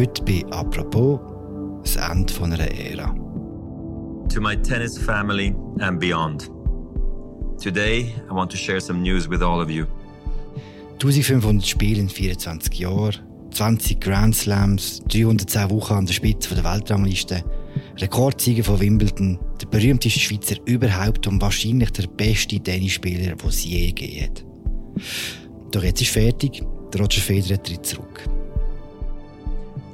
Heute bei «Apropos» das Ende von einer Ära. To my tennis family and beyond. Today, I want to share some news with all of you. 1500 Spiele in 24 Jahren, 20 Grand Slams, 310 Wochen an der Spitze der Weltrangliste, Rekordsieger von Wimbledon, der berühmteste Schweizer überhaupt und wahrscheinlich der beste Tennisspieler, den es je gegeben hat. Doch jetzt ist fertig, der Roger Federer tritt zurück.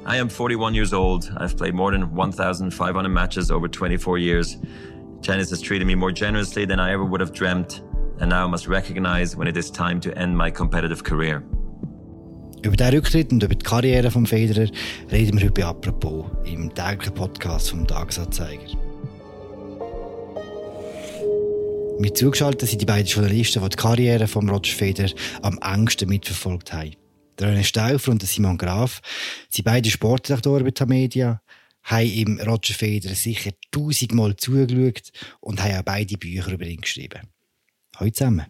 I am 41 years old. I've played more than 1,500 matches over 24 years. Tennis has treated me more generously than I ever would have dreamt, and now I must recognize when it is time to end my competitive career. Über den Rücktritt und über die Karriere von Federer reden wir heute «Apropos» im täglichen Podcast vom Tagesanzeiger. Mit zugeschaltet sind die beiden Journalisten, die die Karriere von Roger Federer am engsten mitverfolgt haben. Der René Stauffer und Simon Graf sind beide Sportredaktoren bei Tamedia, haben ihm Roger Federer sicher tausendmal zugeschaut und haben auch beide Bücher über ihn geschrieben. Hallo zusammen.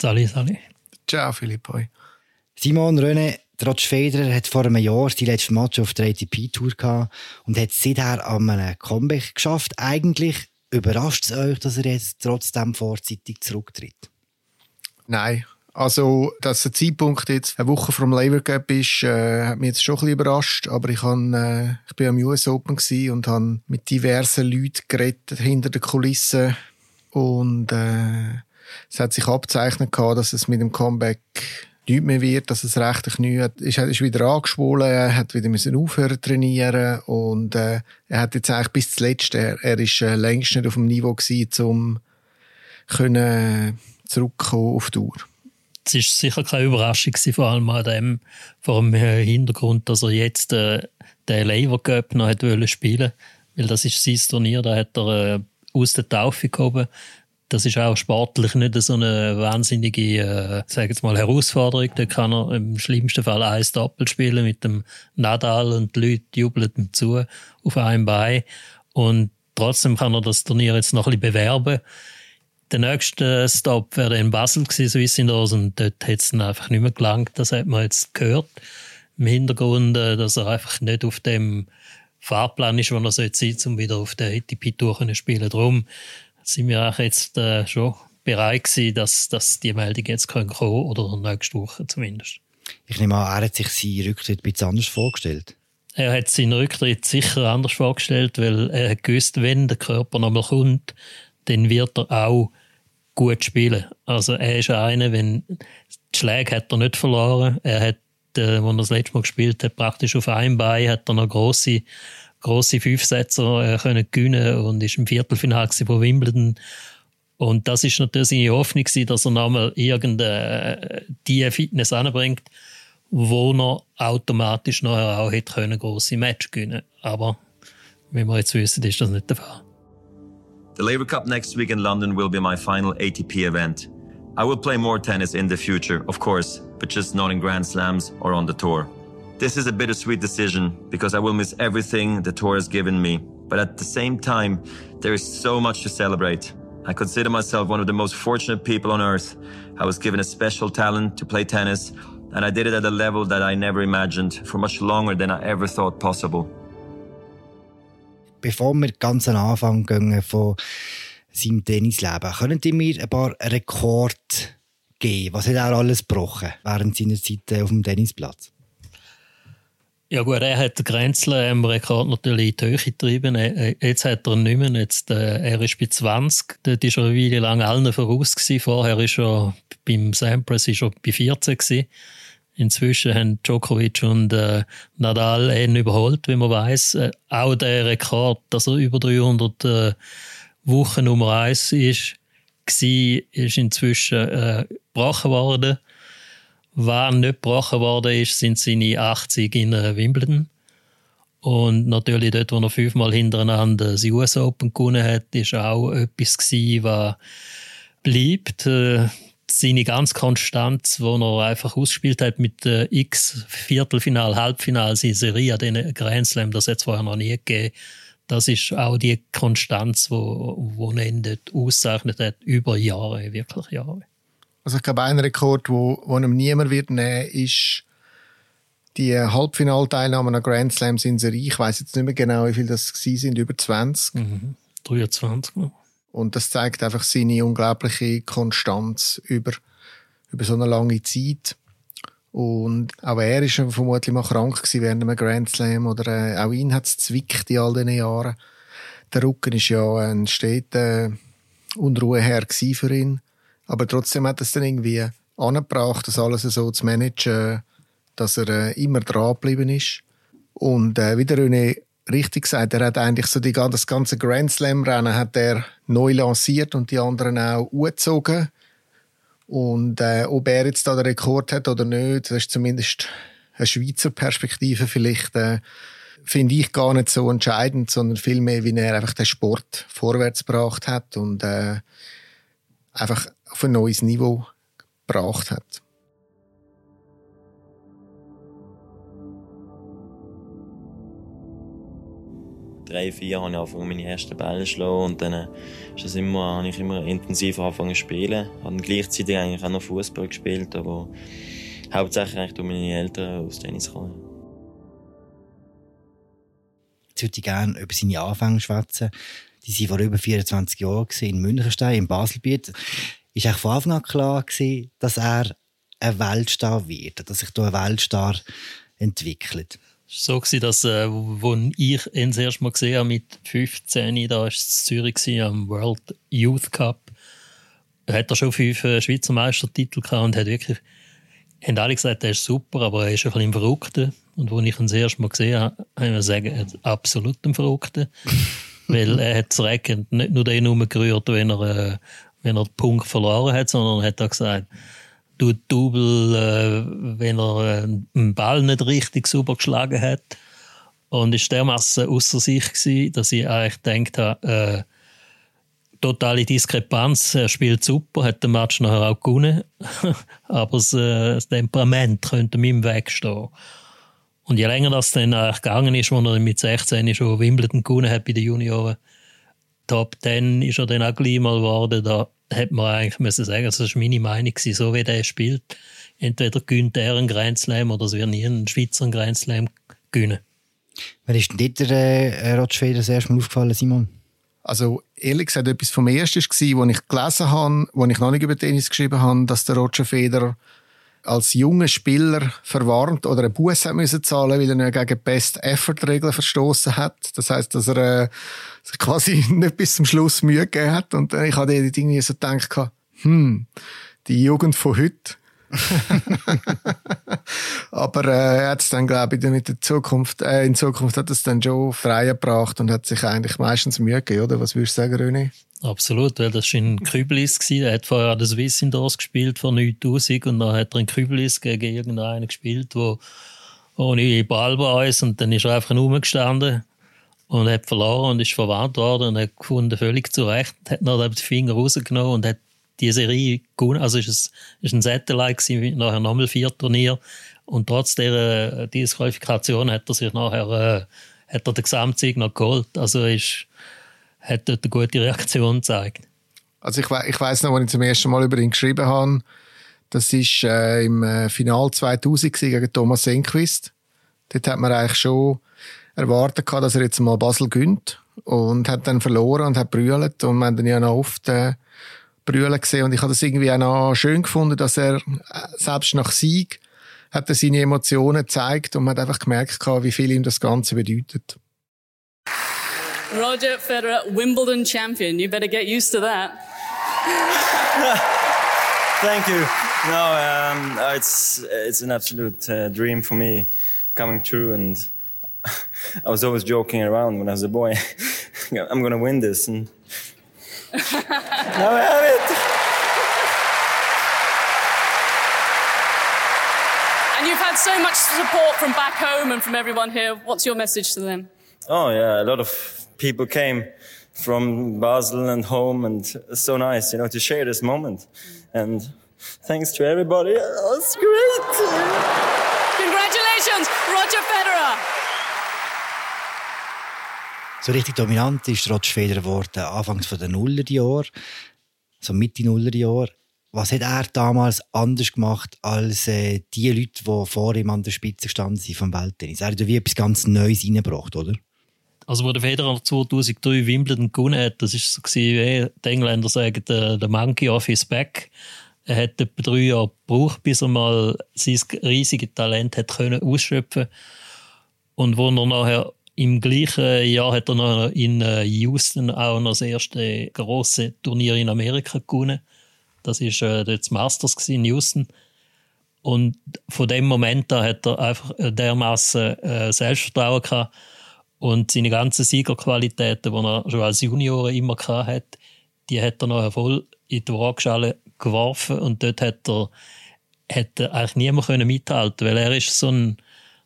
Salut, salut. Ciao, Philipp. Hoi. Simon René, Roger Federer hat vor einem Jahr sein letztes Match auf der ATP-Tour gehabt und hat seither an einem Comeback geschafft. Eigentlich überrascht es euch, dass er jetzt trotzdem vorzeitig zurücktritt? Nein. Also, dass der Zeitpunkt jetzt eine Woche vom Labour Cup ist, äh, hat mich jetzt schon ein bisschen überrascht. Aber ich, han, äh, ich bin am US Open und habe mit diversen Leuten geredet hinter den Kulissen. Und äh, es hat sich abzeichnet, gehabt, dass es mit dem Comeback nichts mehr wird, dass es rechte Knie hat, ist, ist wieder angeschwollen, er hat wieder müssen aufhören trainieren und äh, er hat jetzt eigentlich bis zuletzt, er, er ist äh, längst nicht auf dem Niveau gewesen, um können zurückkommen auf die Tour. Es ist sicher keine Überraschung gewesen, vor allem an dem, vor dem Hintergrund, dass er jetzt äh, den Lever Cup noch hat spielen weil das ist sein Turnier, da hat er äh, aus der Taufe gehoben das ist auch sportlich nicht so eine wahnsinnige, äh, sage mal, Herausforderung. Da kann er im schlimmsten Fall ein Doppel spielen mit dem Nadal und die Leute jubeln ihm zu auf einem Bein. Und trotzdem kann er das Turnier jetzt noch ein bisschen bewerben. Der nächste Stop wäre in Basel gewesen, Swissindoors, und dort hat es einfach nicht mehr gelangt. Das hat man jetzt gehört. Im Hintergrund, äh, dass er einfach nicht auf dem Fahrplan ist, wo er sein sollte, um wieder auf der ATP-Tour zu spielen. Darum sind wir auch jetzt äh, schon bereit gewesen, dass, dass die Meldung jetzt kommen kann oder nächste Woche zumindest. Ich nehme an, er hat sich seinen Rücktritt ein bisschen anders vorgestellt. Er hat seinen Rücktritt sicher anders vorgestellt, weil er hat gewusst, wenn der Körper nochmal kommt, dann wird er auch gut spielen. Also er ist einer, wenn die Schläge hat er nicht verloren. Er hat, äh, als er das letzte Mal gespielt hat, praktisch auf einem Bein hat er noch grosse grosse Fünfsetzer äh, können gewinnen und ist im Viertelfinale von Wimbledon. Und das ist natürlich seine Hoffnung, dass er nochmal irgendeine äh, die Fitness anbringt, wo er automatisch nachher auch hätte können grosse Match gewinnen. Aber wie wir jetzt wissen, ist das nicht der Fall. The Labour Cup next week in London will be my final ATP event. I will play more tennis in the future, of course, but just not in Grand Slams or on the tour. This is a bittersweet decision because I will miss everything the tour has given me. But at the same time, there is so much to celebrate. I consider myself one of the most fortunate people on earth. I was given a special talent to play tennis, and I did it at a level that I never imagined for much longer than I ever thought possible. Bevor wir ganz an Anfang gehen von seinem Tennisleben, können Sie mir ein paar Rekorde geben? Was hat er alles gebrochen während seiner Zeit auf dem Tennisplatz? Ja gut, er hat den Grenzler im Rekord natürlich in die Höhe getrieben. Jetzt hat er ihn nicht mehr. Jetzt, äh, er ist bei 20. Dort war er eine Weile lang allen voraus. Gewesen. Vorher war er beim Sampras bei 14. Gewesen. Inzwischen haben Djokovic und äh, Nadal ihn überholt, wie man weiß. Äh, auch der Rekord, dass er über 300 äh, Wochen Nummer 1 ist, war, ist inzwischen äh, gebrochen worden. Was nicht gebrochen worden ist, sind seine 80 in Wimbledon. Und natürlich dort, wo er fünfmal hintereinander das US Open gewonnen hat, ist auch etwas gewesen, was bleibt. Seine ganz Konstanz, wo er einfach ausgespielt hat mit äh, x Viertelfinal, Halbfinal, seine Serie an den Grand Slam, das hat es vorher noch nie gegeben. Das ist auch die Konstanz, wo, wo ihn dort auszeichnet hat, über Jahre, wirklich Jahre. Also ich glaube, ein Rekord, wo, wo ihm niemand wird nehmen, ist Die Halbfinalteilnahmen an Grand Slam sind sehr reich. Ich weiss jetzt nicht mehr genau, wie viel das sind, über 20. Mhm. 23 noch. Und das zeigt einfach seine unglaubliche Konstanz über, über so eine lange Zeit. Und auch er ist vermutlich mal krank gewesen während einem Grand Slam oder äh, auch ihn hat es zwickt in all diesen Jahren. Der Rücken ist ja ein steter Unruheherr für ihn. Aber trotzdem hat es dann irgendwie angebracht, das alles so zu managen, dass er äh, immer dran geblieben ist. Und äh, wie der René richtig gesagt, er hat eigentlich so die, das ganze Grand Slam-Rennen hat er neu lanciert und die anderen auch angezogen. Und äh, ob er jetzt da den Rekord hat oder nicht, das ist zumindest eine Schweizer Perspektive vielleicht, äh, finde ich gar nicht so entscheidend, sondern vielmehr, wie er einfach den Sport vorwärts gebracht hat und äh, einfach auf ein neues Niveau gebracht hat. Drei, vier habe ich angefangen, meine ersten Bälle zu schlagen. Und dann ist das immer, habe ich immer intensiver angefangen zu spielen. Ich Habe gleichzeitig eigentlich auch noch Fußball gespielt, aber hauptsächlich eigentlich durch meine Eltern aus Tennis gekommen. Jetzt würde ich gerne über seine Anfänge schwätzen. Die waren vor über 24 Jahren in Münchenstein, im Baselbiet. Ist eigentlich von Anfang an klar dass er ein Weltstar wird, dass sich hier ein Weltstar entwickelt so gewesen, dass, äh, wo ich ihn das erste Mal gesehen habe, mit 15, da war es in Zürich gewesen, am World Youth Cup, hat er schon fünf äh, Schweizer Meistertitel gehabt und hat wirklich, haben alle gesagt, er ist super, aber er ist ein bisschen Verrückter. Und wo ich ihn das erste Mal gesehen habe, habe ich sagen, er ist absolut ein Verrückter. Weil er hat das Recken nicht nur den umgerührt, wenn er, äh, wenn er den Punkt verloren hat, sondern er hat auch gesagt, tut Double, äh, wenn er äh, einen Ball nicht richtig sauber geschlagen hat. Und ist dermaßen außer sich gewesen, dass ich eigentlich gedacht habe, äh, totale Diskrepanz. Er spielt super, hat den Match nachher auch gewonnen. Aber das, äh, das Temperament könnte ihm im Weg stehen. Und je länger das dann eigentlich gegangen ist, als er mit 16 schon Wimbledon gewonnen hat bei den Junioren, Top 10 ist er dann auch gleich mal geworden. Da hätte man eigentlich müssen sagen, das ist meine Meinung gewesen, so wie der spielt. Entweder gönnt er einen Grand Slam oder es wird nie ein Schweizer Grand Slam gewinnen. Wer ist denn dort der äh, Roger Federer das erste Mal aufgefallen, Simon? Also ehrlich gesagt, etwas vom Ersten war, als ich gelesen habe, als ich noch nicht über Tennis geschrieben habe, dass der Roger Federer als junger Spieler verwarnt oder einen Buß hat müssen zahlen, weil er gegen Best Effort Regeln verstoßen hat. Das heißt, dass er äh, sich quasi nicht bis zum Schluss Mühe gegeben hat. Und äh, ich hatte irgendwie so gedacht, hm, die Jugend von heute. Aber äh, hat es dann, glaube ich, mit der Zukunft, äh, in Zukunft hat es dann schon frei gebracht und hat sich eigentlich meistens Mühe gegeben, oder? Was würdest du sagen, René? Absolut, weil das war in Küblis. Er hat vorher an der Swiss Indoors gespielt vor 9000 und dann hat er in Küblis gegen irgendeinen gespielt, der ohne Ball war und dann ist er einfach rumgestanden und hat verloren und ist verwarnt worden und hat gefunden, völlig zu Recht, hat noch den Finger rausgenommen und hat die Serie gewonnen. Also ist es ist ein Satellite gewesen, nachher nochmal vier Turnier und trotz dieser Disqualifikation hat er sich nachher äh, hat er den Gesamtsieg noch geholt. Also ist hat dort eine gute Reaktion gezeigt. Also ich, ich weiss noch, als ich zum ersten Mal über ihn geschrieben habe, das war äh, im äh, Final 2000 gegen Thomas Enquist. Dort hat man eigentlich schon erwartet, dass er jetzt mal Basel gönnt und hat dann verloren und hat brüllt und man dann ja noch oft äh, brüllen gesehen und ich habe das irgendwie auch noch schön gefunden, dass er äh, selbst nach Sieg hat er seine Emotionen gezeigt und man hat einfach gemerkt, wie viel ihm das Ganze bedeutet. Roger Federer, Wimbledon champion. You better get used to that. Thank you. No, um, it's it's an absolute uh, dream for me coming true, and I was always joking around when I was a boy. I'm gonna win this, and now I have it. And you've had so much support from back home and from everyone here. What's your message to them? Oh yeah, a lot of people came from Basel and home, and it's so nice, you know, to share this moment. And thanks to everybody. Oh, That's great. So richtig dominant ist Roger Federer geworden, anfangs von den Nullerjahren, so Mitte Nullerjahre. Was hat er damals anders gemacht als äh, die Leute, die vor ihm an der Spitze gestanden sind vom Welttennis? Er hat ja wie etwas ganz Neues reingebracht, oder? Also, wo der Federer 2003 Wimbledon gewonnen hat, das war so gewesen, die Engländer sagen, der, der Monkey off his back. Er hat etwa drei Jahre gebraucht, bis er mal sein riesiges Talent hat können ausschöpfen Und wo er nachher im gleichen Jahr hat er noch in äh, Houston auch noch das erste große Turnier in Amerika gewonnen. Das ist äh, das Masters in Houston. Und von dem Moment an hat er einfach dermaßen äh, Selbstvertrauen gehabt und seine ganzen Siegerqualitäten, die er schon als Junior immer gehabt hat, die hat er noch voll in die Waagschale geworfen und dort hat er, hat eigentlich niemand können mithalten, weil er ist so ein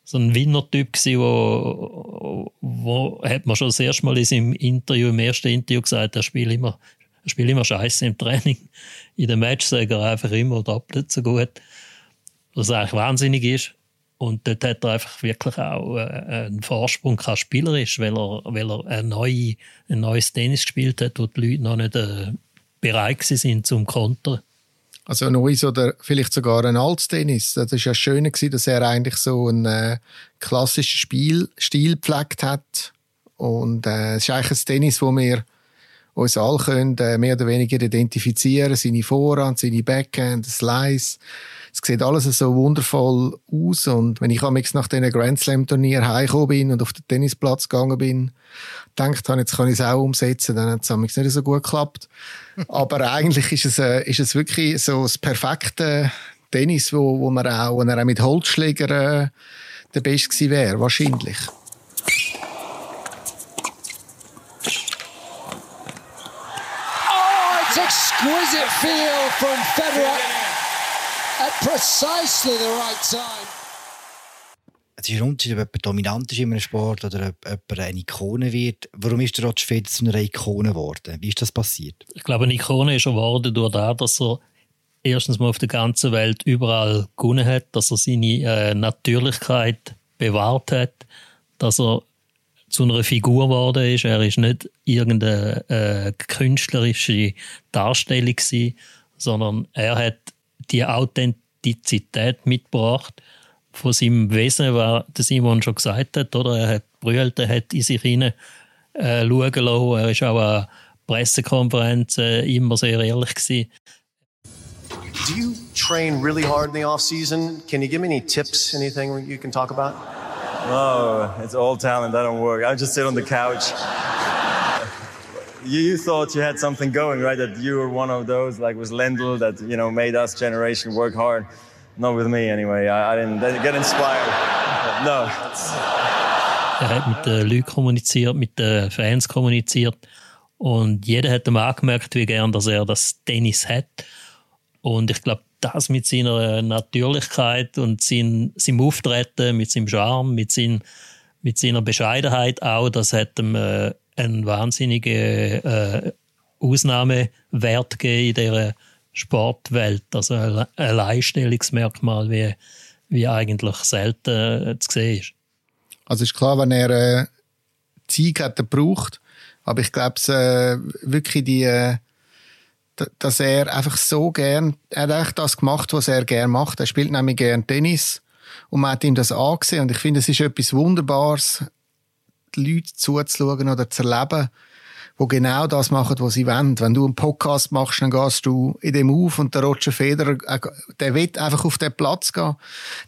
so ein Winner-Typ gewesen, wo, wo hat man schon das erste Mal in seinem Interview, im ersten Interview gesagt, er spielt immer, er spielt immer Scheiße im Training. In den Match sagt er einfach immer doppelt so gut. Was eigentlich wahnsinnig ist. Und dort hat er einfach wirklich auch äh, einen Vorsprung gehabt, spielerisch, weil er, weil er ein, neu, ein neues Tennis gespielt hat, wo die Leute noch nicht äh, bereit sind zum Kontern. Also ein neues oder vielleicht sogar ein altes Tennis. Das ist ja schön dass er eigentlich so einen äh, klassischen Spiel, Stil gepflegt hat. Und äh, es ist eigentlich ein Tennis, wo wir uns alle können, äh, mehr oder weniger identifizieren. Seine Vorhand, seine Backhand, Slice. Es sieht alles so wundervoll aus. Und wenn ich nach diesen Grand Slam Turnier heimgekommen bin und auf den Tennisplatz gegangen bin, gedacht habe, jetzt kann ich es auch umsetzen, dann hat es nicht so gut geklappt. Aber eigentlich ist es, äh, ist es wirklich so das perfekte Tennis, wo, wo man auch, wenn er auch mit Holzschläger äh, der Beste gewesen wäre, wahrscheinlich. Oh, it's exquisite feel from Federer at precisely the right time. Es ist ein Unterschied, ob jemand dominant ist in einem Sport oder ob jemand eine Ikone wird. Warum ist der Roger Federer zu einer Ikone geworden? Wie ist das passiert? Ich glaube, eine Ikone ist er geworden durch das, dass er erstens mal auf der ganzen Welt überall gewonnen hat, dass er seine äh, Natürlichkeit bewahrt hat, dass er zu einer Figur geworden ist. Er ist nicht irgendeine äh, künstlerische Darstellung gewesen, sondern er hat die Authentizität mitgebracht von seinem Wesen, was der Simon schon gesagt hat, oder? Er hat brüllt, er hat in sich hinein äh, schauen lassen. Er ist auch an Pressekonferenzen äh, immer sehr ehrlich gewesen. Do you train really hard in the off season? Can you give me any tips, anything you can talk about? No, it's all talent. I don't work. I just sit on the couch. you, you thought you had something going, right? That you were one of those, like was Lendl, that you know made us generation work hard. Not with me anyway. I, I didn't get inspired. No. Er hat mit den Leuten kommuniziert, mit den Fans kommuniziert. Und jeder hat ihm angemerkt, wie gern dass er das Tennis hat. Und ich glaube, das mit seiner Natürlichkeit und sein, seinem Auftreten, mit seinem Charme, mit, sein, mit seiner Bescheidenheit auch, das hat ihm äh, einen wahnsinnigen äh, Ausnahmewert gegeben in dieser Sportwelt. Also ein Alleinstellungsmerkmal, wie, wie eigentlich selten äh, zu sehen ist. Also ist klar, wenn er äh, Zeit hat, er braucht. Aber ich glaube, äh, wirklich die, äh, dass er einfach so gern, er hat eigentlich das gemacht, was er gern macht. Er spielt nämlich gern Tennis. Und man hat ihm das angesehen. Und ich finde, es ist etwas Wunderbares, die Leute zuzuschauen oder zu erleben, die genau das machen, was sie wollen. Wenn du einen Podcast machst, dann gehst du in dem auf und der Roger Federer, äh, der will einfach auf den Platz gehen.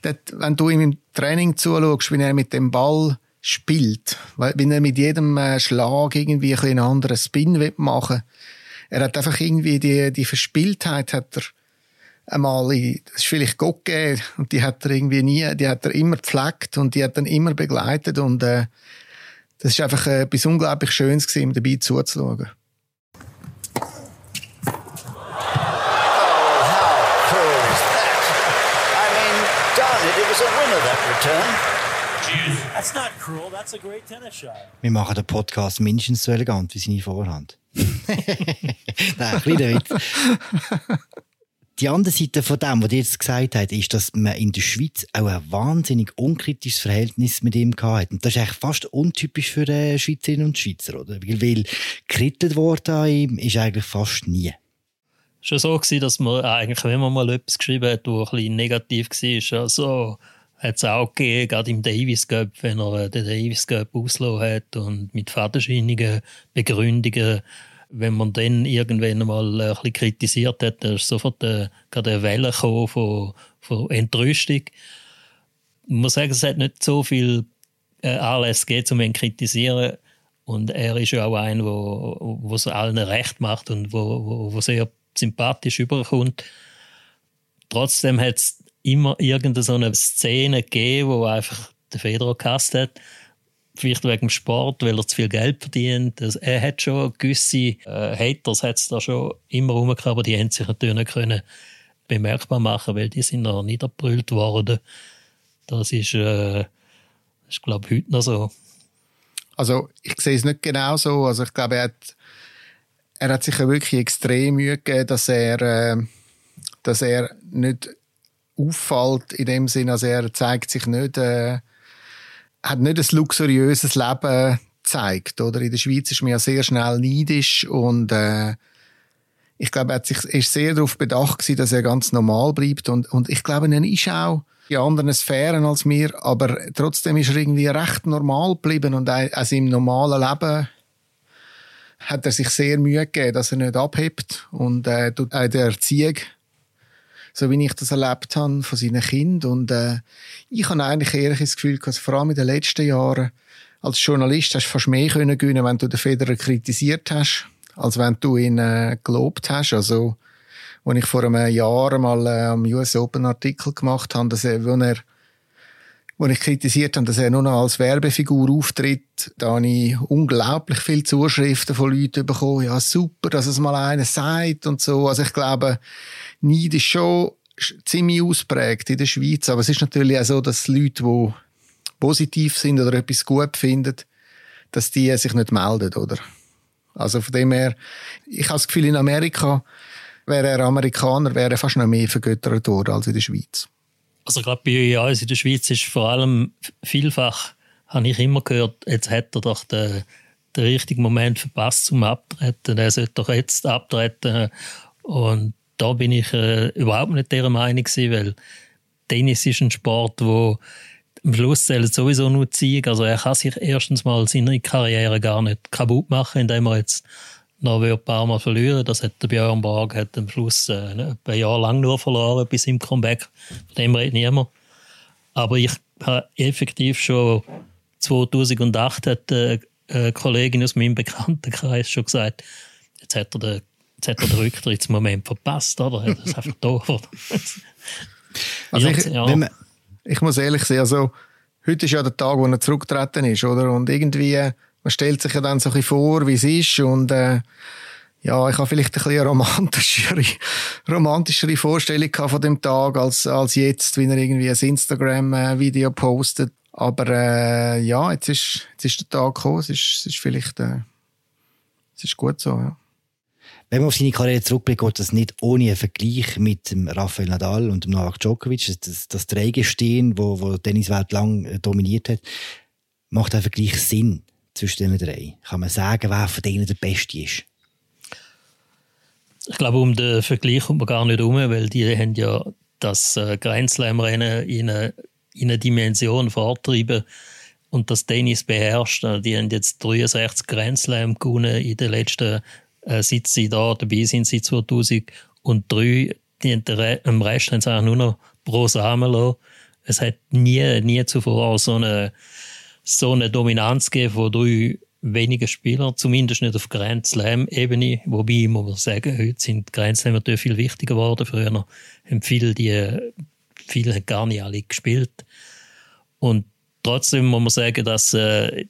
Dort, wenn du ihm im Training zuschaust, wie er mit dem Ball spielt, wenn er mit jedem äh, Schlag irgendwie ein einen anderen Spin will machen er hat einfach irgendwie die, die Verspieltheit hat er einmal, das ist vielleicht Gott gegeben, und die hat er irgendwie nie, die hat er immer gepflegt und die hat dann immer begleitet und äh, das ist einfach äh, etwas unglaublich Schönes gewesen, ihm dabei zuzuschauen. Wir machen den Podcast mindestens so elegant wie seine Vorhand. Nein, kleiner Witz. Die andere Seite von dem, was ihr jetzt gesagt habt, ist, dass man in der Schweiz auch ein wahnsinnig unkritisches Verhältnis mit ihm hatte. Und das ist eigentlich fast untypisch für die Schweizerinnen und Schweizer, oder? Weil, weil gekrittelt worden an ihm ist eigentlich fast nie. schon so gewesen, dass man eigentlich, wenn man mal etwas geschrieben hat, das ein bisschen negativ war, also hat es auch gegeben, gerade im Davis Cup, wenn er den Davis Cup ausgelassen hat und mit fadenscheinigen Begründungen, wenn man dann irgendwann mal ein bisschen kritisiert hat, da ist sofort äh, gerade eine Welle von, von Entrüstung. Ich muss sagen, es hat nicht so viel äh, Anlässe gegeben, um ihn zu kritisieren. Und er ist ja auch ein, wo, wo es allen recht macht und wo, wo, wo sehr sympathisch überkommt. Trotzdem hat es immer irgendeine Szene gegeben, wo einfach der Federer gehasst hat. Vielleicht wegen dem Sport, weil er zu viel Geld verdient. Also er hat schon gewisse äh, Haters hat's da schon immer rumgehabt, aber die haben sich natürlich nicht können bemerkbar machen, weil die sind noch niedergebrüllt worden. Das ist, äh, ist glaube ich, heute noch so. Also ich sehe es nicht genau so. Also ich glaube, er hat, er hat sich ja wirklich extrem Mühe gegeben, dass er, äh, dass er nicht auffällt in dem Sinne, also er zeigt sich nicht, äh, hat nicht ein luxuriöses Leben gezeigt, oder? In der Schweiz ist man ja sehr schnell neidisch und äh, ich glaube, er hat sich, ist sehr darauf bedacht gewesen, dass er ganz normal bleibt und, und ich glaube, er ist auch in anderen Sphären als mir, aber trotzdem ist er irgendwie recht normal geblieben und also im normalen Leben hat er sich sehr Mühe gegeben, dass er nicht abhebt und äh, auch der Erziehung so wie ich das erlebt habe von seinen Kindern. Und äh, ich habe eigentlich ehrlich das Gefühl, dass vor allem in den letzten Jahren als Journalist hast du fast mehr können gewinnen, wenn du den Federer kritisiert hast, als wenn du ihn äh, gelobt hast. Also, als ich vor einem Jahr mal äh, am US Open Artikel gemacht habe, dass er, wo er wo ich kritisiert habe, dass er nur noch als Werbefigur auftritt, da habe ich unglaublich viele Zuschriften von Leuten bekommen. Ja, super, dass es mal einer sagt und so. Also ich glaube, Neid ist schon ziemlich ausprägt in der Schweiz, aber es ist natürlich auch so, dass Leute, die positiv sind oder etwas gut finden, dass die sich nicht melden, oder? Also von dem her, ich habe das Gefühl, in Amerika wäre er Amerikaner, wäre er fast noch mehr vergöttert worden als in der Schweiz. Also gerade bei uns in der Schweiz ist vor allem vielfach, habe ich immer gehört, jetzt hat er doch den, den richtigen Moment verpasst zum Abtreten. Er sollte doch jetzt abtreten. Und da bin ich äh, überhaupt nicht der Meinung gewesen, weil Tennis ist ein Sport, wo am Schluss zählt sowieso nur Sieg. Also er kann sich erstens mal seine Karriere gar nicht kaputt machen, indem er jetzt noch ein paar Mal verlieren. Das hat der Björn Borg hat am Schluss äh, ein Jahr lang nur verloren bis im Comeback. Von dem redet niemand. Aber ich habe effektiv schon 2008 hat eine Kollegin aus meinem Bekanntenkreis schon gesagt, jetzt hat er den, jetzt hat er den Rücktrittsmoment verpasst, oder? Er ist einfach doof. also ich, ja. ich muss ehrlich sagen, also heute ist ja der Tag, wo er zurückgetreten ist, oder? Und irgendwie man stellt sich ja dann so ein bisschen vor, wie es ist und äh, ja, ich habe vielleicht ein bisschen eine romantischere, romantischere Vorstellung von dem Tag als, als jetzt, wenn er irgendwie ein Instagram-Video postet. Aber äh, ja, jetzt ist, jetzt ist der Tag gekommen, es ist, es ist vielleicht äh, es ist gut so, ja. Wenn man auf seine Karriere zurückblickt, geht das nicht ohne einen Vergleich mit dem Rafael Nadal und dem Novak Djokovic, das, das Trägerstehen, wo, wo Tenniswelt lang äh, dominiert hat. Macht der Vergleich Sinn? Zwischen den drei? Kann man sagen, wer von denen der Beste ist? Ich glaube, um den Vergleich kommt man gar nicht um, weil die haben ja das äh, Grand Slam-Rennen in eine, in eine Dimension vortrieben und das Tennis beherrscht. Also, die haben jetzt 63 Grand Slam gewonnen in den letzten, äh, seit sie da dabei sind, seit 2003. Die haben den, am Rest haben sie auch nur noch pro lassen. Es hat nie, nie zuvor so eine so eine Dominanz gegeben von drei wenigen Spielern, zumindest nicht auf Grand Slam-Ebene. Wobei, muss man sagen, heute sind Grand Slam natürlich viel wichtiger geworden. Früher haben viele, die, viele haben gar nicht alle gespielt. Und trotzdem muss man sagen, dass äh,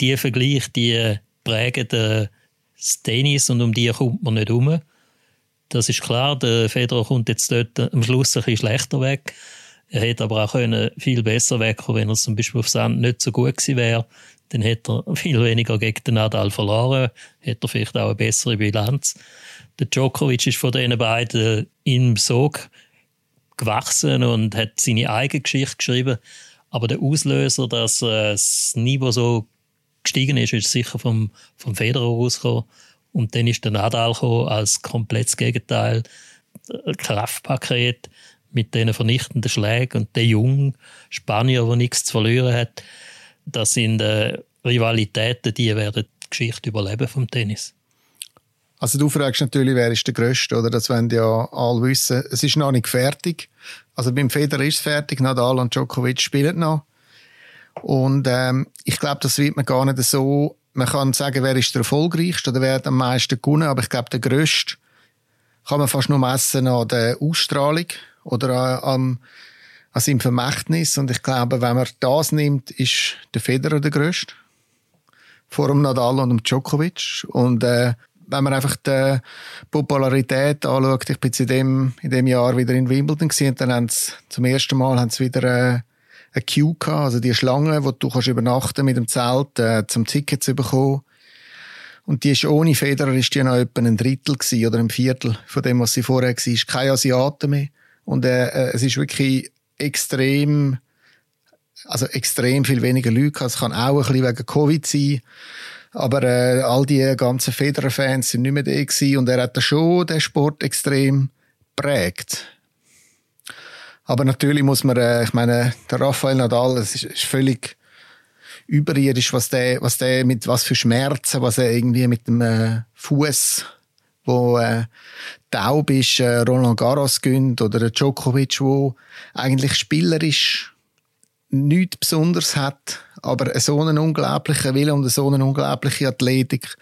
die Vergleich, die prägen das Tennis und um die kommt man nicht um. Das ist klar, der Federer kommt jetzt dort am Schluss ein bisschen schlechter weg. Er hätte aber auch können viel besser wegkommen, wenn er zum Beispiel auf Sand nicht so gut gewesen wäre. Dann hätte er viel weniger gegen den Nadal verloren, hätte er vielleicht auch eine bessere Bilanz. Der Djokovic ist von diesen beiden im Sog gewachsen und hat seine eigene Geschichte geschrieben. Aber der Auslöser, dass äh, das Niveau so gestiegen ist, ist sicher vom, vom Federer rausgekommen. Und dann ist der Nadal als komplettes Gegenteil, Kraftpaket mit diesen vernichtenden Schlägen und der junge Spanier, der nichts zu verlieren hat, das sind äh, Rivalitäten, die werden die Geschichte überleben vom Tennis. Also du fragst natürlich, wer ist der Größte, oder? Das wollen ja alle wissen. Es ist noch nicht fertig. Also beim Federer ist es fertig, Nadal und Djokovic spielen noch. Und ähm, ich glaube, das wird man gar nicht so. Man kann sagen, wer ist der erfolgreichste oder wer hat am meisten gewonnen, aber ich glaube, der Größte kann man fast nur messen an der Ausstrahlung oder an, an seinem Vermächtnis. Und ich glaube, wenn man das nimmt, ist der Federer der Größte. Vor dem Nadal und dem Djokovic. Und äh, wenn man einfach die Popularität anschaut, ich bin in dem, in dem Jahr wieder in Wimbledon gewesen, dann haben sie zum ersten Mal haben sie wieder äh, eine Queue gehabt, also die Schlange, wo du kannst übernachten mit dem Zelt, äh, zum Ticket zu bekommen. Und die ist ohne Federer ist die noch etwa ein Drittel gewesen, oder ein Viertel von dem, was sie vorher war. Kein Asiaten mehr. Und äh, äh, es ist wirklich extrem, also extrem viel weniger Leute. Es kann auch ein bisschen wegen Covid sein. Aber äh, all die ganzen Federer-Fans sind nicht mehr da gewesen. Und er hat da schon den Sport extrem prägt. Aber natürlich muss man, äh, ich meine, der Rafael Nadal, es ist, ist völlig überirdisch, was der, was der mit, was für Schmerzen, was er irgendwie mit dem äh, Fuß, wo äh, taub ist, äh, Roland Garros gönnt oder der Djokovic, wo eigentlich spielerisch nichts Besonderes hat, aber so einen unglaublichen Willen und so eine unglaubliche Athletik,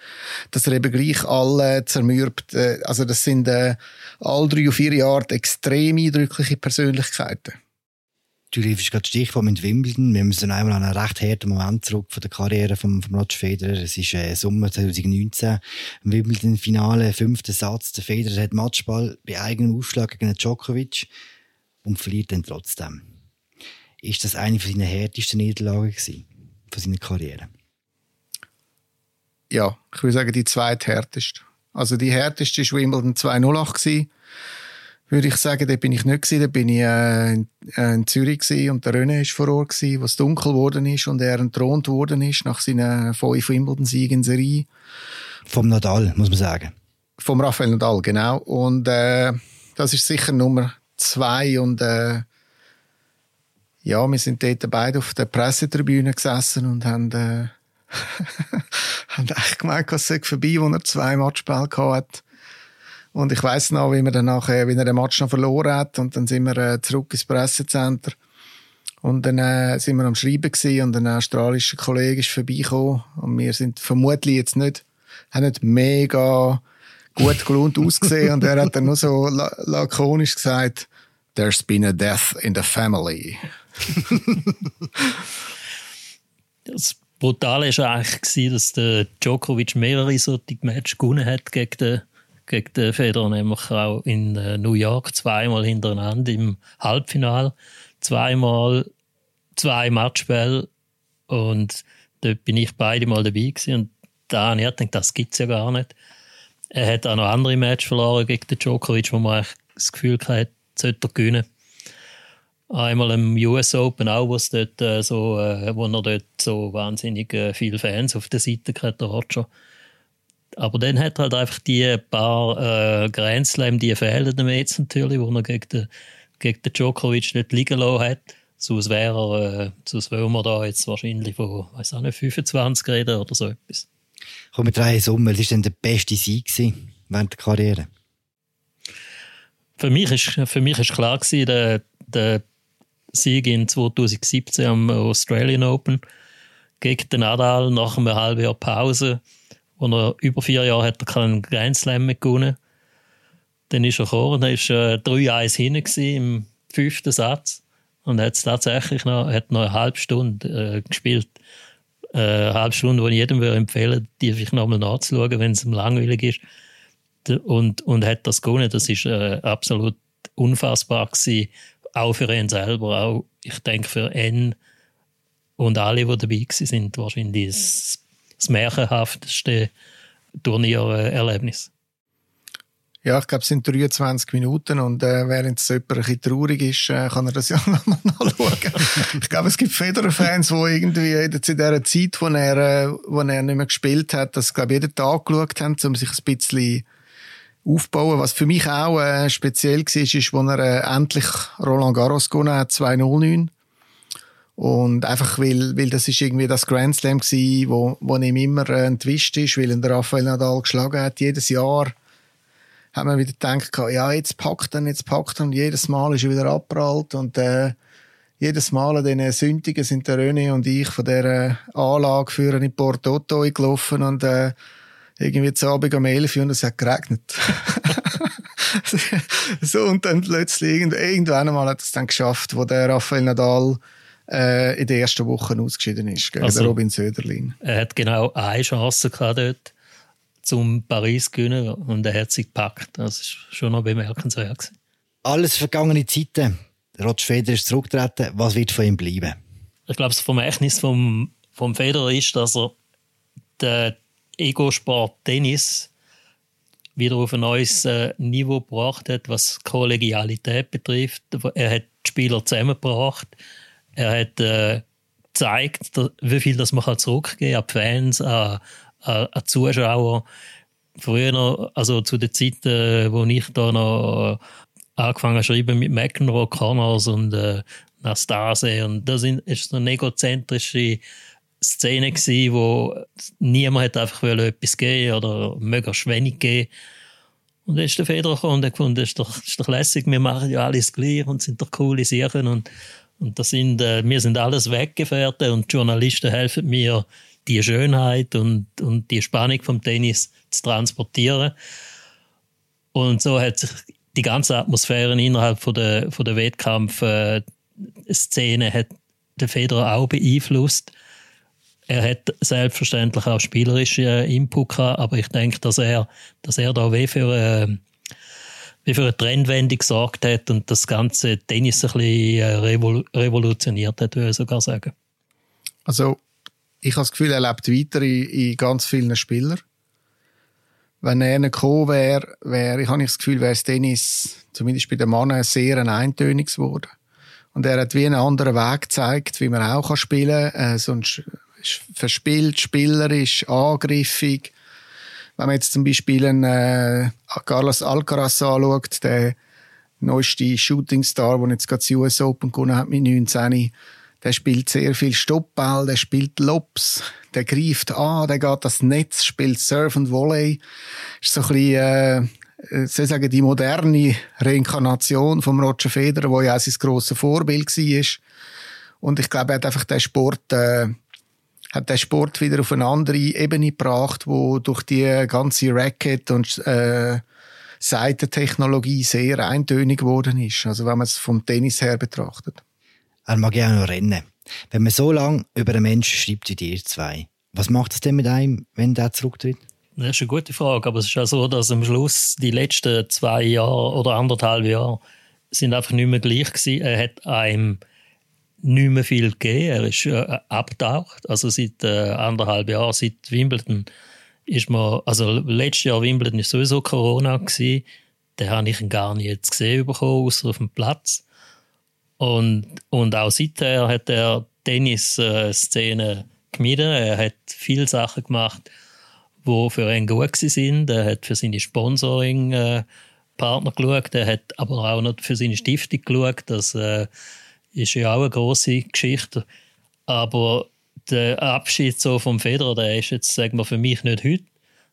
dass er eben gleich alle zermürbt. Äh, also das sind äh, all drei oder vier Jahre extrem eindrückliche Persönlichkeiten. Du riefst gerade Stichwort mit Wimbledon. Wir müssen einmal an einen recht harten Moment zurück von der Karriere von, von Roger Federer. Es ist äh, Sommer 2019. Im Wimbledon-Finale, fünfter Satz. Der Federer hat Matchball bei eigenem Aufschlag gegen Djokovic und verliert dann trotzdem. Ist das eine von seinen härtesten Niederlagen gewesen, von seiner Karriere? Ja, ich würde sagen, die zweithärteste. Also die härteste war Wimbledon 208 würde ich sagen, da bin ich nicht gewesen, da bin ich äh, in, äh, in Zürich gewesen und der René ist vor Ort gewesen, was dunkel geworden ist und er entthront worden ist nach seinen fünf Wimbledon-Siegen in Serie. Vom Nadal, muss man sagen. Vom Rafael Nadal, genau. Und äh, das ist sicher Nummer zwei und äh, ja, wir sind dort beide auf der Pressetribüne gesessen und haben, äh, haben echt gemerkt, es sei vorbei, wo er zwei Matchspiele hat. Und ich weiß noch, wie wir dann nachher, wie er den Match noch verloren hat. Und dann sind wir äh, zurück ins Pressecenter. Und dann äh, sind wir am Schreiben gewesen und ein australischer Kollege ist vorbeigekommen. Und wir sind vermutlich jetzt nicht, haben nicht mega gut gelohnt ausgesehen. Und er hat dann nur so lakonisch gesagt, there's been a death in the family. das Brutale war eigentlich, dass der Djokovic mehrere solche Matches gewonnen hat gegen den, gegen den Federer, nämlich auch in äh, New York zweimal hintereinander im Halbfinale, zweimal zwei Matchspiele und dort bin ich beide mal dabei gewesen und da habe ich gedacht, das gibt es ja gar nicht. Er hat auch noch andere Matches verloren gegen den Djokovic, wo man das Gefühl hatte, sollte er gewinnen. Einmal im US Open auch, was dort äh, so, äh, wo er dort so wahnsinnig viele Fans auf der Seite hatte, der Roger. Aber dann hat er halt einfach die paar äh, Grand Slam, die fehlen dem jetzt natürlich, wo er gegen den, gegen den Djokovic nicht liegen lassen hat. Sonst wäre er, äh, sonst wollen wir da jetzt wahrscheinlich von, weiß auch nicht, 25 reden oder so etwas. Komm, mit drei Sommer, was war denn der beste Sieg während der Karriere? Für mich ist, für mich ist klar gewesen, der, der Sieg in 2017 am Australian Open gegen den Nadal nach einem halben Jahr Pause, wo er über vier Jahre hat er keinen Grand Slam mehr gewonnen. Dann ist er gekommen, dann war er 3-1 hinten im fünften Satz und hat tatsächlich noch, hat noch eine halbe Stunde äh, gespielt. Äh, eine halbe Stunde, die ich jedem würde empfehlen die sich nochmal nachzuschauen, wenn es ihm langweilig ist. Und, und hat das gewonnen. Das ist äh, absolut unfassbar gewesen auch für ihn selber, auch ich denke für ihn und alle, die dabei sind, wahrscheinlich das, das märchenhafteste Turniererlebnis. Ja, ich glaube, es sind 23 Minuten und äh, während es jemand ein bisschen traurig ist, äh, kann er das ja nochmal nachschauen. ich glaube, es gibt Federer-Fans, die irgendwie in dieser Zeit, wo er, äh, wo er nicht mehr gespielt hat, das, glaube jeden Tag geschaut haben, um sich ein bisschen aufbauen. Was für mich auch äh, speziell war, ist, als er äh, endlich Roland Garros gewonnen hat, 209. Und einfach, weil, weil das ist irgendwie das Grand Slam gewesen, wo, wo ihm immer äh, entwischt ist, weil ihn der Rafael Nadal geschlagen hat, jedes Jahr hat man wieder gedacht, ja, jetzt packt er, jetzt packt er. Und jedes Mal ist er wieder abprallt. Und äh, jedes Mal an diesen Sündigen sind der René und ich von dieser Anlage führen in Porto gelaufen und äh, irgendwie zu Abend um 11 Uhr und es hat geregnet. so, und dann plötzlich, irgendwann einmal hat es dann geschafft, wo der Rafael Nadal äh, in den ersten Wochen ausgeschieden ist, gegen also, Robin Söderlin. Er hat genau eine Chance gehabt dort zum Paris gewinnen und er hat sie gepackt. Das ist schon noch bemerkenswert. Alles vergangene Zeiten. Roger Federer ist zurückgetreten. Was wird von ihm bleiben? Ich glaube, das Vermächtnis vom, vom Federer ist, dass er den Ego-Sport Tennis wieder auf ein neues äh, Niveau gebracht hat, was Kollegialität betrifft. Er hat die Spieler zusammengebracht. Er hat äh, gezeigt, wie viel das man zurückgeben kann an die Fans, an, an, an Zuschauer. Früher, also zu den Zeiten, wo ich da noch angefangen habe schreiben mit McEnroe, Connors und äh, Nastase und das ist so eine egozentrische Szene gewesen, wo niemand hat einfach etwas geben oder möglichst wenig geben. Und dann ist der Federer gekommen und hat gefunden, das ist doch, ist doch lässig, wir machen ja alles gleich und sind doch coole Sachen und, und das sind, äh, wir sind alles Weggefährte und Journalisten helfen mir, die Schönheit und, und die Spannung vom Tennis zu transportieren. Und so hat sich die ganze Atmosphäre innerhalb von der, von der Wettkampfszene äh, hat der Federer auch beeinflusst. Er hat selbstverständlich auch spielerische äh, Input gehabt, aber ich denke, dass er, dass er da wie für, äh, wie für eine Trendwende gesorgt hat und das ganze Tennis ein bisschen äh, revol revolutioniert hat, würde ich sogar sagen. Also ich habe das Gefühl, er lebt weiter in, in ganz vielen Spielern. Wenn er nicht gekommen wäre, wäre, ich habe das Gefühl, wäre das Tennis, zumindest bei den Männern, sehr ein eintöniges geworden. Und er hat wie einen anderen Weg gezeigt, wie man auch spielen kann. Äh, sonst verspielt, spielerisch, angriffig. Wenn man jetzt zum Beispiel einen, äh, Carlos Alcaraz anschaut, der neueste Shootingstar, der jetzt gerade das US Open gewonnen hat mit 19, der spielt sehr viel Stoppball, der spielt Lobs, der greift an, der geht das Netz, spielt Surf und Volley. Ist so ein bisschen, äh, soll ich sagen, die moderne Reinkarnation vom Roger Federer, wo ja auch sein grosses Vorbild war. Und ich glaube, er hat einfach den Sport, äh, hat den Sport wieder auf eine andere Ebene gebracht, wo durch die ganze Racket und äh, Seitentechnologie sehr eintönig geworden ist. Also wenn man es vom Tennis her betrachtet. Er mag ja auch noch rennen. Wenn man so lange über einen Menschen schreibt wie dir zwei, was macht es denn mit einem, wenn der zurücktritt? Das ist eine gute Frage, aber es ist ja so, dass am Schluss die letzten zwei Jahre oder anderthalb Jahre sind einfach nicht mehr gleich gewesen. Er hat einem nicht mehr viel gegeben. Er ist äh, abgetaucht. Also seit äh, anderthalb Jahren, seit Wimbledon, ist man, also letztes Jahr Wimbledon ist sowieso Corona gewesen. Den habe ich gar nicht jetzt gesehen bekommen, außer auf dem Platz. Und, und auch seither hat er Tennis-Szene gemieden. Er hat viele Sachen gemacht, die für ihn gut sind. Er hat für seine Sponsoring-Partner geschaut. Er hat aber auch noch für seine Stiftung geschaut. Das äh, ist ja auch eine große Geschichte. Aber der Abschied so vom Federer, der ist jetzt, sagen wir, für mich nicht heute,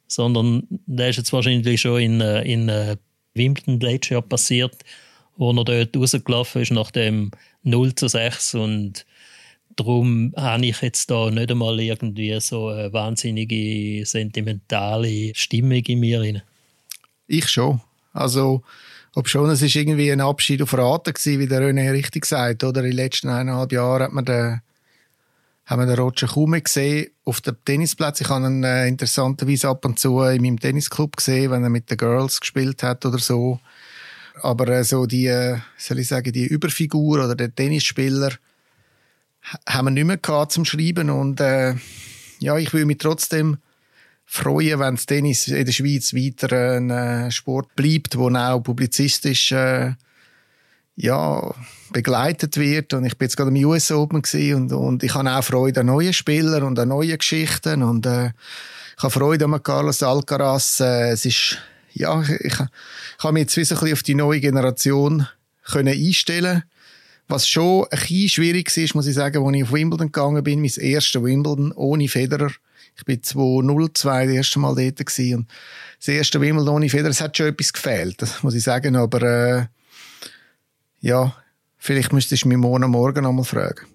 sondern der ist jetzt wahrscheinlich schon in, äh, in äh, Wimbledon letztes Jahr passiert wo er dort rausgelaufen ist nach dem 0 zu 6 und darum habe ich jetzt da nicht einmal irgendwie so eine wahnsinnige sentimentale Stimmung in mir rein. Ich schon. Also, ob schon, es ist irgendwie ein Abschied auf Raten gewesen, wie der René richtig sagt, oder? In den letzten eineinhalb Jahren hat man den, haben wir den Roger kaum gesehen auf dem Tennisplatz. Ich habe ihn äh, interessanterweise ab und zu in meinem Tennisclub gesehen, wenn er mit den Girls gespielt hat oder so. Aber äh, so die, äh, soll ich sagen, die Überfigur oder der Tennisspieler haben wir nicht mehr gehabt zum Schreiben und äh, ja, ich will mich trotzdem freuen, wenn das Tennis in der Schweiz weiter ein äh, Sport bleibt, wo auch publizistisch äh, ja, begleitet wird. Und ich bin jetzt gerade im US Open und, und ich habe auch Freude an neuen Spielern und an neuen Geschichten und äh, ich habe Freude an Carlos Alcaraz. Äh, es ist, ja, ich, ich, ich habe mich jetzt ein bisschen auf die neue Generation können einstellen was schon ein bisschen schwierig ist, muss ich sagen, als ich auf Wimbledon gegangen bin, mein erstes Wimbledon ohne Federer. Ich bin 2002 das erste Mal dort gewesen. Und das erste Wimbledon ohne Federer, es hat schon etwas gefehlt, das muss ich sagen. Aber äh, ja, vielleicht müsstest du mich morgen morgen einmal fragen.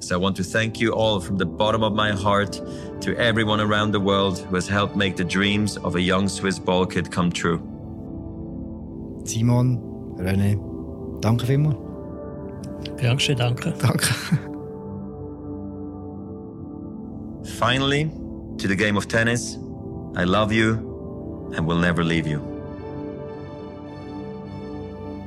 So I want to thank you all from the bottom of my heart to everyone around the world who has helped make the dreams of a young Swiss ball kid come true. Simon, René, danke vielmals. Gern geschehen, danke. Danke. Finally, to the game of tennis, I love you and will never leave you.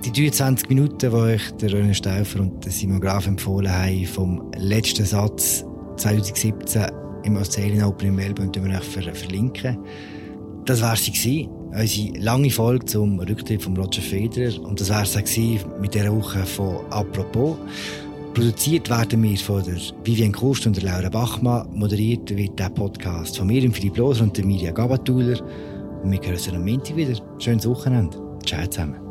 Die 23 Minuten, die euch der René Stauffer und Simon Graf empfohlen haben, vom letzten Satz 2017 im Australian Open in Melbourne, wir euch ver verlinken. Das war sie gewesen. Unsere lange Folge zum Rücktritt von Roger Federer. Und das war es mit dieser Woche von «Apropos». Produziert werden wir von der Vivian Kust und der Laura Bachmann. Moderiert wird der Podcast von mir, Philipp Loser und der Mirja Gabatuller. Und wir hören uns am Montag wieder. Schönes Wochenende. Ciao zusammen.